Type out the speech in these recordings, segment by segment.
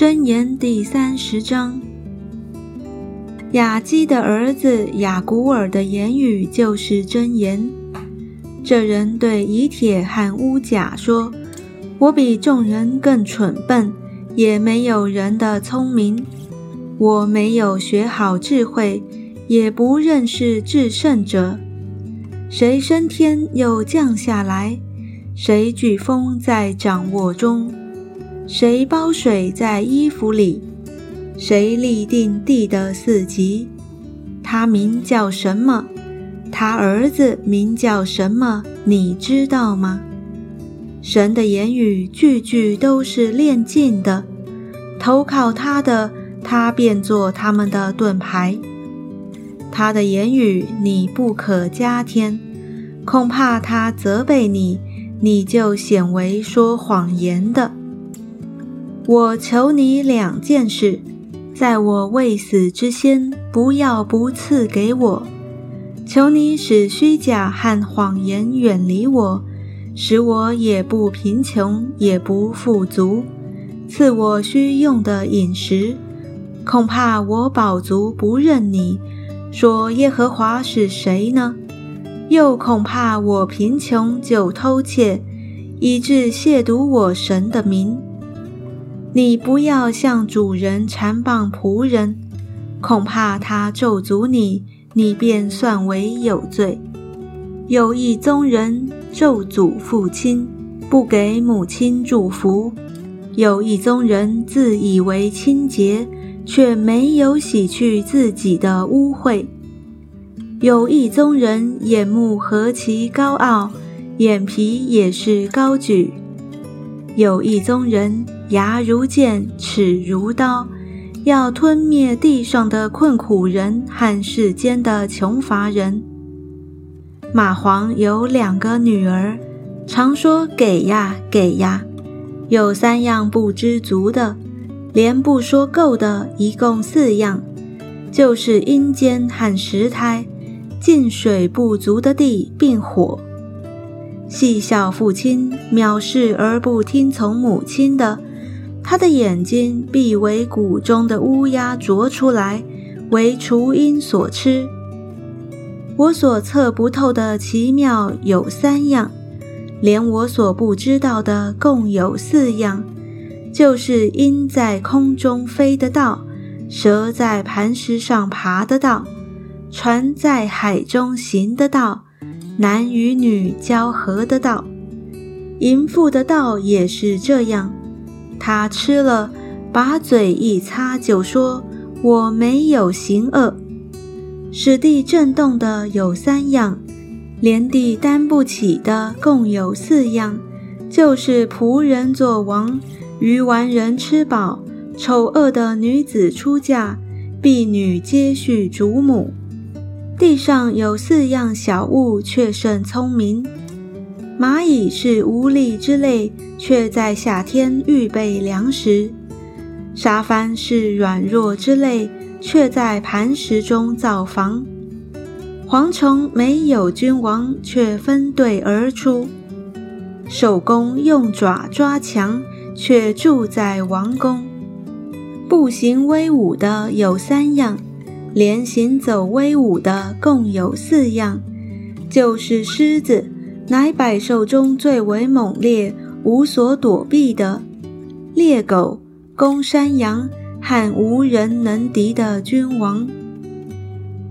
箴言第三十章。雅基的儿子雅古尔的言语就是箴言。这人对以铁和乌甲说：“我比众人更蠢笨，也没有人的聪明。我没有学好智慧，也不认识至圣者。谁升天又降下来？谁举风在掌握中？谁包水在衣服里？”谁立定地的四极？他名叫什么？他儿子名叫什么？你知道吗？神的言语句句都是炼尽的，投靠他的，他便做他们的盾牌。他的言语你不可加添，恐怕他责备你，你就显为说谎言的。我求你两件事。在我未死之先，不要不赐给我。求你使虚假和谎言远离我，使我也不贫穷，也不富足。赐我需用的饮食。恐怕我饱足不认你，说耶和华是谁呢？又恐怕我贫穷就偷窃，以致亵渎我神的名。你不要向主人缠棒仆人，恐怕他咒诅你，你便算为有罪。有一宗人咒诅父亲，不给母亲祝福；有一宗人自以为清洁，却没有洗去自己的污秽；有一宗人眼目何其高傲，眼皮也是高举；有一宗人。牙如剑，齿如刀，要吞灭地上的困苦人和世间的穷乏人。蚂蟥有两个女儿，常说“给呀，给呀”，有三样不知足的，连不说够的，一共四样，就是阴间和石胎，进水不足的地，并火。细笑父亲，藐视而不听从母亲的。他的眼睛必为谷中的乌鸦啄出来，为雏鹰所吃。我所测不透的奇妙有三样，连我所不知道的共有四样，就是鹰在空中飞的道，蛇在磐石上爬的道，船在海中行的道，男与女交合的道，淫妇的道也是这样。他吃了，把嘴一擦，就说：“我没有行恶。”使地震动的有三样，连地担不起的共有四样，就是仆人做王，鱼丸人吃饱，丑恶的女子出嫁，婢女接续主母。地上有四样小物，却甚聪明。蚂蚁是无力之类，却在夏天预备粮食；沙帆是软弱之类，却在磐石中造房；蝗虫没有君王，却分队而出；手工用爪抓墙，却住在王宫。步行威武的有三样，连行走威武的共有四样，就是狮子。乃百兽中最为猛烈、无所躲避的猎狗、公山羊和无人能敌的君王。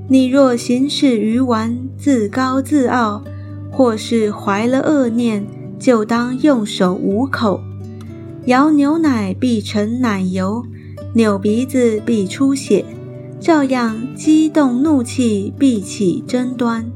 你若行事愚顽、自高自傲，或是怀了恶念，就当用手捂口。摇牛奶必成奶油，扭鼻子必出血，照样激动怒气必起争端。